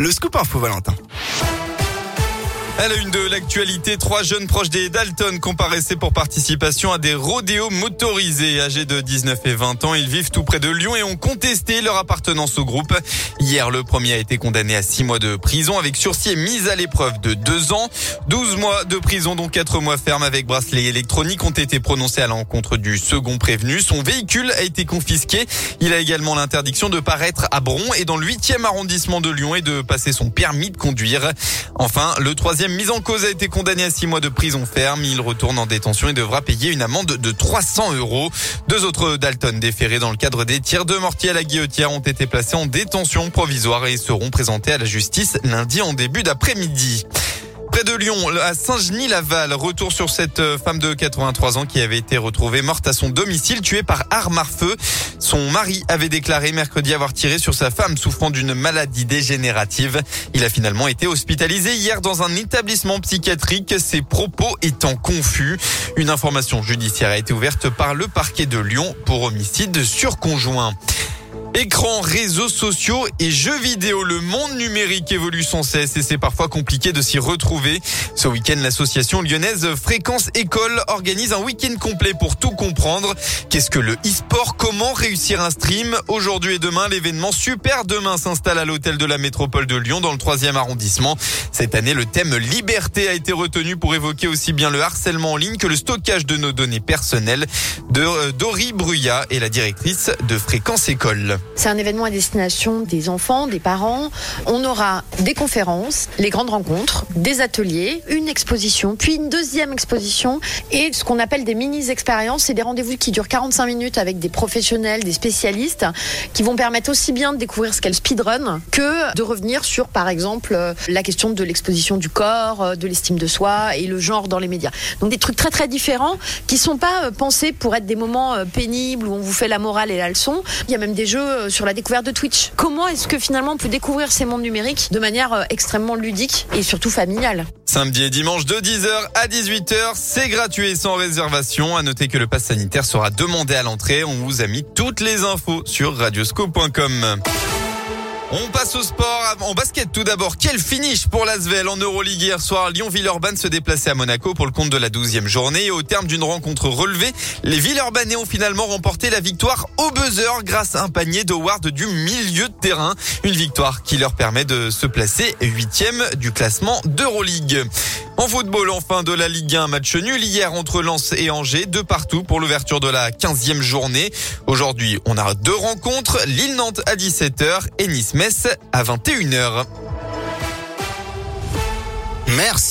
Le scoop info Valentin. À la une de l'actualité, trois jeunes proches des Dalton comparaissaient pour participation à des rodéos motorisés. Âgés de 19 et 20 ans, ils vivent tout près de Lyon et ont contesté leur appartenance au groupe. Hier, le premier a été condamné à six mois de prison avec sursis et mise à l'épreuve de deux ans. 12 mois de prison, dont quatre mois ferme avec bracelet électronique ont été prononcés à l'encontre du second prévenu. Son véhicule a été confisqué. Il a également l'interdiction de paraître à Bron et dans le 8e arrondissement de Lyon et de passer son permis de conduire. Enfin, le troisième mise en cause a été condamné à six mois de prison ferme. Il retourne en détention et devra payer une amende de 300 euros. Deux autres Dalton déférés dans le cadre des tirs de mortier à la guillotière ont été placés en détention provisoire et seront présentés à la justice lundi en début d'après-midi. Près de Lyon, à Saint-Genis-Laval, retour sur cette euh, femme de 83 ans qui avait été retrouvée morte à son domicile, tuée par arme à feu. Son mari avait déclaré mercredi avoir tiré sur sa femme souffrant d'une maladie dégénérative. Il a finalement été hospitalisé hier dans un établissement psychiatrique, ses propos étant confus. Une information judiciaire a été ouverte par le parquet de Lyon pour homicide sur conjoint. Écran, réseaux sociaux et jeux vidéo, le monde numérique évolue sans cesse et c'est parfois compliqué de s'y retrouver. Ce week-end, l'association lyonnaise Fréquence École organise un week-end complet pour tout comprendre. Qu'est-ce que le e-sport? Comment réussir un stream? Aujourd'hui et demain, l'événement Super Demain s'installe à l'hôtel de la métropole de Lyon dans le troisième arrondissement. Cette année, le thème liberté a été retenu pour évoquer aussi bien le harcèlement en ligne que le stockage de nos données personnelles. De euh, Dori Bruyat est la directrice de Fréquence École. C'est un événement à destination des enfants, des parents. On aura des conférences, les grandes rencontres, des ateliers, une exposition, puis une deuxième exposition et ce qu'on appelle des mini-expériences. C'est des rendez-vous qui durent 45 minutes avec des professionnels, des spécialistes qui vont permettre aussi bien de découvrir ce qu'est le speedrun que de revenir sur, par exemple, la question de l'exposition du corps, de l'estime de soi et le genre dans les médias. Donc des trucs très très différents qui sont pas pensés pour être des moments pénibles où on vous fait la morale et la leçon. Il y a même des jeux euh, sur la découverte de Twitch. Comment est-ce que finalement on peut découvrir ces mondes numériques de manière euh, extrêmement ludique et surtout familiale? Samedi et dimanche de 10h à 18h, c'est gratuit et sans réservation. À noter que le pass sanitaire sera demandé à l'entrée. On vous a mis toutes les infos sur radioscope.com. On passe au sport. En basket, tout d'abord, quel finish pour l'Asvel en Euroleague hier soir? Lyon-Villeurbanne se déplaçait à Monaco pour le compte de la 12e journée. Au terme d'une rencontre relevée, les Villeurbanais ont finalement remporté la victoire au buzzer grâce à un panier d'Howard du milieu de terrain. Une victoire qui leur permet de se placer huitième du classement d'Euroleague. En football, enfin de la Ligue 1, match nul hier entre Lens et Angers, de partout pour l'ouverture de la 15e journée. Aujourd'hui, on a deux rencontres, Lille-Nantes à 17h et Nice-Metz à 21h. Merci.